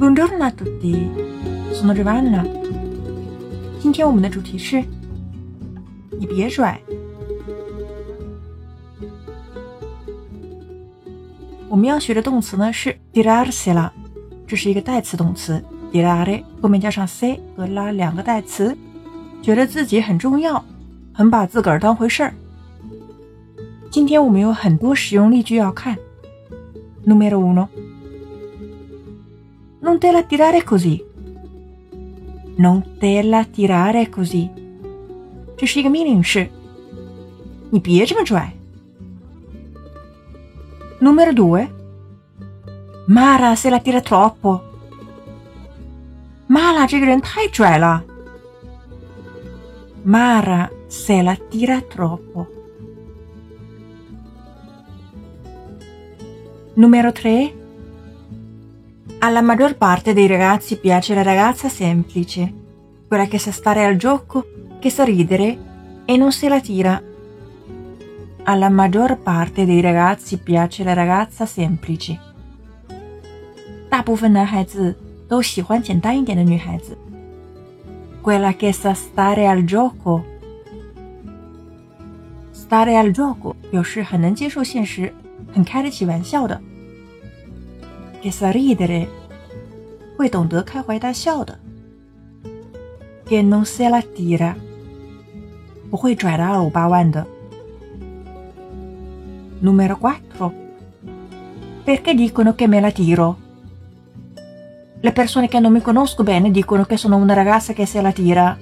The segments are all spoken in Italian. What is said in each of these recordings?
Buongiorno a tutti, sono Giovanna。今天我们的主题是你别拽。我们要学的动词呢是 tirarsela，这是一个代词动词，tirare 后面加上 se 和 la 两个代词，觉得自己很重要，很把自个儿当回事儿。今天我们有很多实用例句要看。Numero uno. Non te la tirare così. Non te la tirare così. 这是一个命令式，你别这么拽。Numero due. Mara se la tira troppo. Mara 这个人太拽了。Mara se la tira troppo. Numero 3. Alla maggior parte dei ragazzi piace la ragazza semplice, quella che sa stare al gioco, che sa ridere e non se la tira. Alla maggior parte dei ragazzi piace la ragazza semplice. 大部分男孩子都喜欢简单一点的女孩子。Quella che sa stare al gioco. Stare al gioco 表示很能接受现实，很开得起玩笑的。 che sa ridere 会懂得开怀大笑的。che non se la tira 不会拽得二五八万的。Numero quattro perché dicono che me la tiro? Le persone che non mi conosco bene dicono che sono una ragazza che se la tira.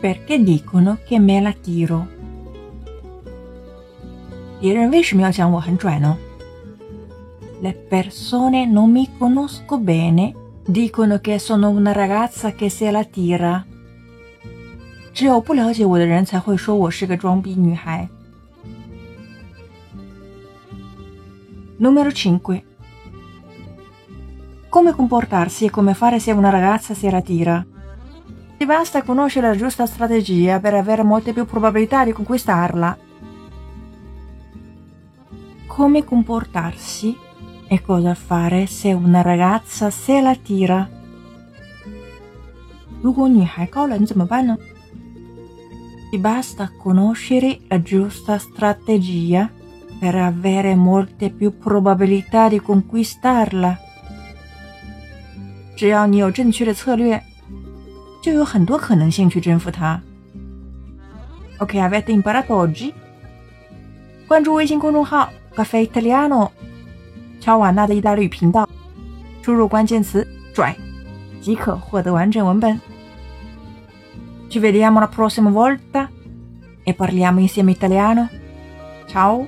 Perché dicono che me la tiro? 别人为什么要讲我很拽呢 ？le persone non mi conosco bene dicono che sono una ragazza che se la tira. 只有不了解我的人才会说我是个装逼女孩。Numero 5. Come comportarsi e come fare se una ragazza se la tira? Ti basta conoscere la giusta strategia per avere molte più probabilità di conquistarla. Come comportarsi e cosa fare se una ragazza se la tira? 如果女孩高冷怎么办呢？Ti basta conoscere la giusta strategia per avere molte più probabilità di conquistarla. 只要你有正确的策略，就有很多可能性去征服她。Ok, avete imparato oggi? 关注微信公众号 Caffè Italiano 乔瓦纳的意大利语频道，输入关键词“拽”，即可获得完整文本。Ci vediamo la prossima volta e parliamo insieme italiano. Ciao.